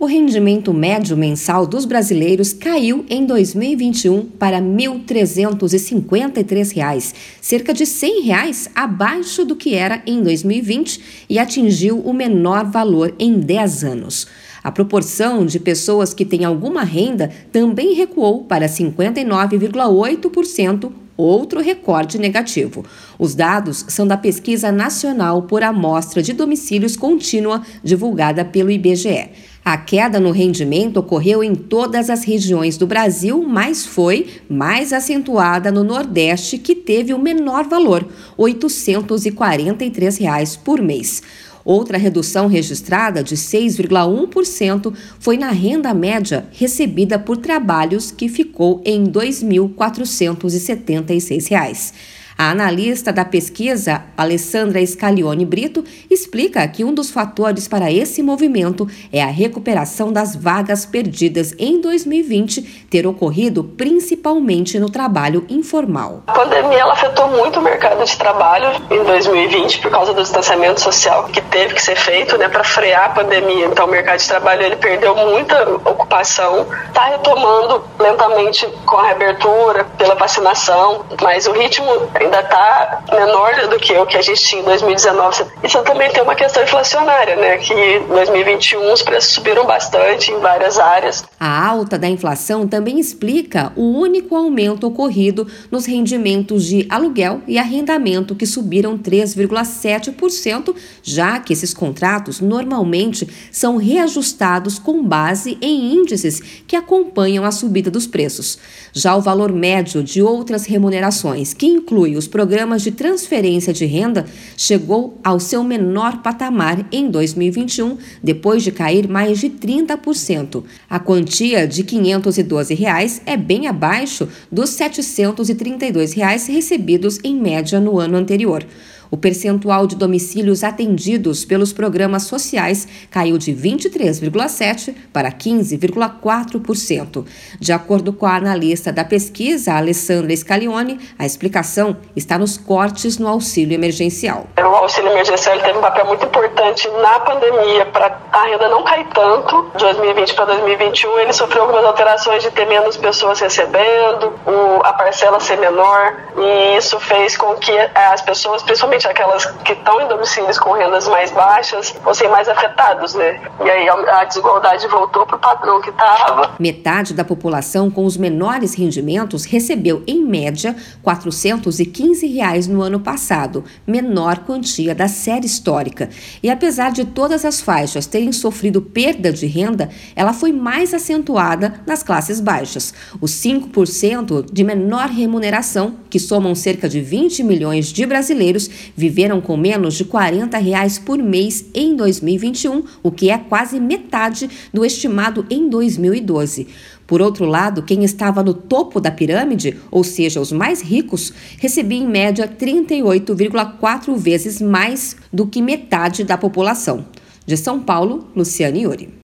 O rendimento médio mensal dos brasileiros caiu em 2021 para R$ 1.353, cerca de 100 reais abaixo do que era em 2020 e atingiu o menor valor em 10 anos. A proporção de pessoas que têm alguma renda também recuou para 59,8%, outro recorde negativo. Os dados são da Pesquisa Nacional por Amostra de Domicílios Contínua, divulgada pelo IBGE. A queda no rendimento ocorreu em todas as regiões do Brasil, mas foi mais acentuada no Nordeste, que teve o menor valor, 843 reais por mês. Outra redução registrada de 6,1% foi na renda média recebida por trabalhos, que ficou em R$ 2.476. A analista da pesquisa, Alessandra Scalione Brito, explica que um dos fatores para esse movimento é a recuperação das vagas perdidas em 2020 ter ocorrido principalmente no trabalho informal. A pandemia afetou muito o mercado de trabalho em 2020 por causa do distanciamento social que teve que ser feito, né, para frear a pandemia. Então o mercado de trabalho ele perdeu muita ocupação, está retomando lentamente com a reabertura, pela vacinação, mas o ritmo ainda está menor do que o que a gente tinha em 2019. Isso também tem uma questão inflacionária, né? Que em 2021 os preços subiram bastante em várias áreas. A alta da inflação também explica o único aumento ocorrido nos rendimentos de aluguel e arrendamento, que subiram 3,7%, já que esses contratos normalmente são reajustados com base em índices que acompanham a subida dos preços. Já o valor médio de outras remunerações, que inclui os programas de transferência de renda, chegou ao seu menor patamar em 2021, depois de cair mais de 30%. A quantia de 512 reais é bem abaixo dos 732 reais recebidos em média no ano anterior. O percentual de domicílios atendidos pelos programas sociais caiu de 23,7% para 15,4%. De acordo com a analista da pesquisa, Alessandra Scalione, a explicação está nos cortes no auxílio emergencial. O auxílio emergencial teve um papel muito importante na pandemia para a renda não cair tanto. De 2020 para 2021, ele sofreu algumas alterações de ter menos pessoas recebendo, a parcela ser menor, e isso fez com que as pessoas, principalmente principalmente aquelas que estão em domicílios com rendas mais baixas, fossem mais afetados, né? E aí a desigualdade voltou para o padrão que estava. Metade da população com os menores rendimentos recebeu, em média, 415 reais no ano passado, menor quantia da série histórica. E apesar de todas as faixas terem sofrido perda de renda, ela foi mais acentuada nas classes baixas. Os 5% de menor remuneração, que somam cerca de 20 milhões de brasileiros, viveram com menos de 40 reais por mês em 2021, o que é quase metade do estimado em 2012. Por outro lado, quem estava no topo da pirâmide, ou seja, os mais ricos, recebia em média 38,4 vezes mais do que metade da população. De São Paulo, Luciane Iuri.